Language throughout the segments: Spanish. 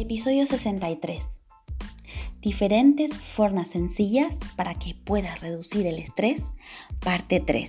Episodio 63. Diferentes formas sencillas para que puedas reducir el estrés. Parte 3.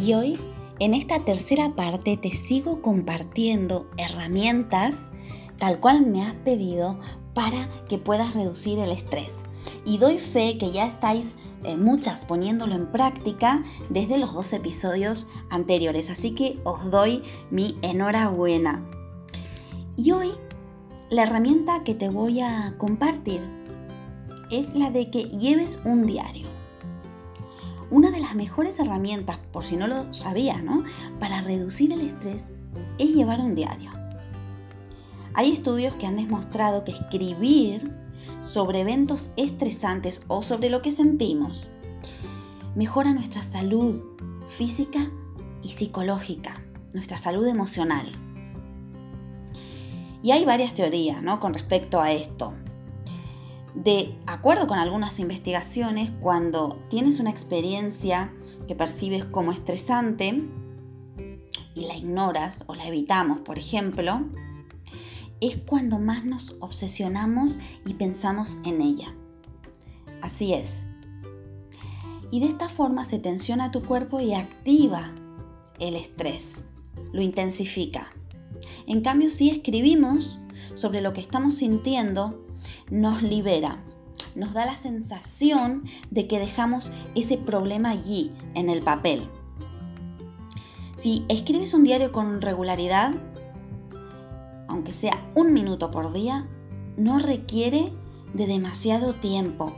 Y hoy, en esta tercera parte, te sigo compartiendo herramientas tal cual me has pedido para que puedas reducir el estrés. Y doy fe que ya estáis eh, muchas poniéndolo en práctica desde los dos episodios anteriores. Así que os doy mi enhorabuena. Y hoy la herramienta que te voy a compartir es la de que lleves un diario una de las mejores herramientas, por si no lo sabías, ¿no? Para reducir el estrés es llevar un diario. Hay estudios que han demostrado que escribir sobre eventos estresantes o sobre lo que sentimos mejora nuestra salud física y psicológica, nuestra salud emocional. Y hay varias teorías ¿no? con respecto a esto. De acuerdo con algunas investigaciones, cuando tienes una experiencia que percibes como estresante y la ignoras o la evitamos, por ejemplo, es cuando más nos obsesionamos y pensamos en ella. Así es. Y de esta forma se tensiona tu cuerpo y activa el estrés, lo intensifica. En cambio, si escribimos sobre lo que estamos sintiendo, nos libera. nos da la sensación de que dejamos ese problema allí, en el papel. Si escribes un diario con regularidad, aunque sea un minuto por día, no requiere de demasiado tiempo,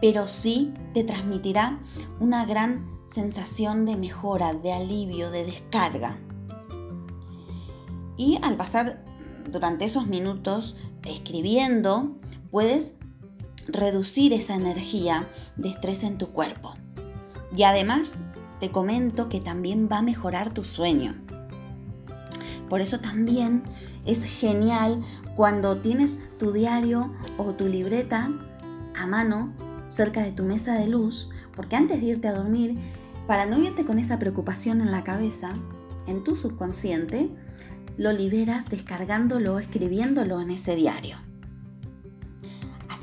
pero sí te transmitirá una gran sensación de mejora, de alivio, de descarga. Y al pasar durante esos minutos escribiendo, puedes reducir esa energía de estrés en tu cuerpo. Y además te comento que también va a mejorar tu sueño. Por eso también es genial cuando tienes tu diario o tu libreta a mano cerca de tu mesa de luz, porque antes de irte a dormir, para no irte con esa preocupación en la cabeza, en tu subconsciente, lo liberas descargándolo, escribiéndolo en ese diario.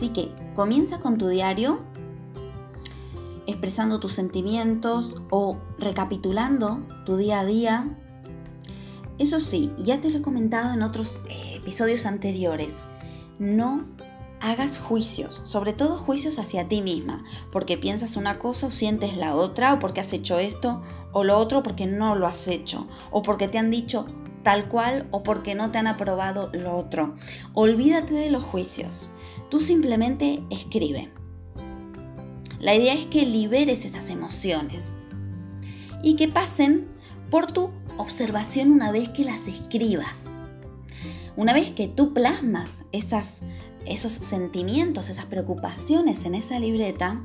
Así que comienza con tu diario, expresando tus sentimientos o recapitulando tu día a día. Eso sí, ya te lo he comentado en otros eh, episodios anteriores, no hagas juicios, sobre todo juicios hacia ti misma, porque piensas una cosa o sientes la otra, o porque has hecho esto o lo otro porque no lo has hecho, o porque te han dicho tal cual o porque no te han aprobado lo otro. Olvídate de los juicios. Tú simplemente escribe. La idea es que liberes esas emociones y que pasen por tu observación una vez que las escribas. Una vez que tú plasmas esas, esos sentimientos, esas preocupaciones en esa libreta,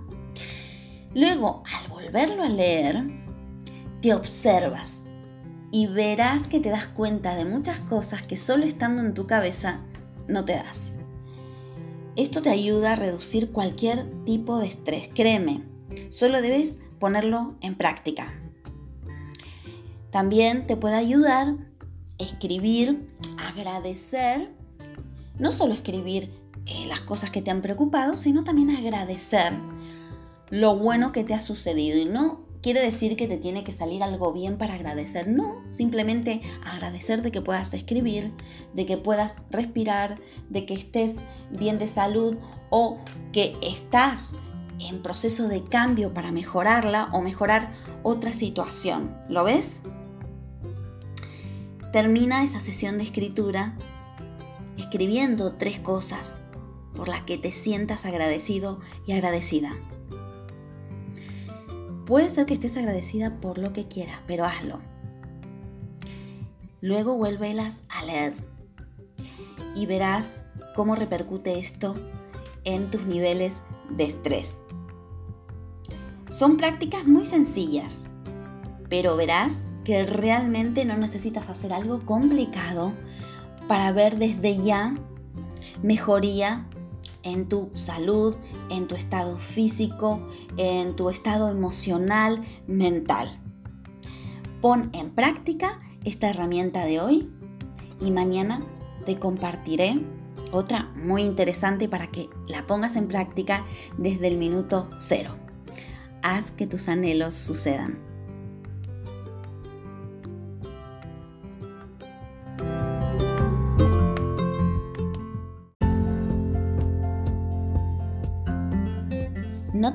luego al volverlo a leer, te observas y verás que te das cuenta de muchas cosas que solo estando en tu cabeza no te das. Esto te ayuda a reducir cualquier tipo de estrés, créeme, solo debes ponerlo en práctica. También te puede ayudar escribir, agradecer, no solo escribir eh, las cosas que te han preocupado, sino también agradecer lo bueno que te ha sucedido y no quiere decir que te tiene que salir algo bien para agradecer. No, simplemente agradecer de que puedas escribir, de que puedas respirar, de que estés bien de salud o que estás en proceso de cambio para mejorarla o mejorar otra situación. ¿Lo ves? Termina esa sesión de escritura escribiendo tres cosas por las que te sientas agradecido y agradecida. Puede ser que estés agradecida por lo que quieras, pero hazlo. Luego vuélvelas a leer y verás cómo repercute esto en tus niveles de estrés. Son prácticas muy sencillas, pero verás que realmente no necesitas hacer algo complicado para ver desde ya mejoría en tu salud, en tu estado físico, en tu estado emocional, mental. Pon en práctica esta herramienta de hoy y mañana te compartiré otra muy interesante para que la pongas en práctica desde el minuto cero. Haz que tus anhelos sucedan.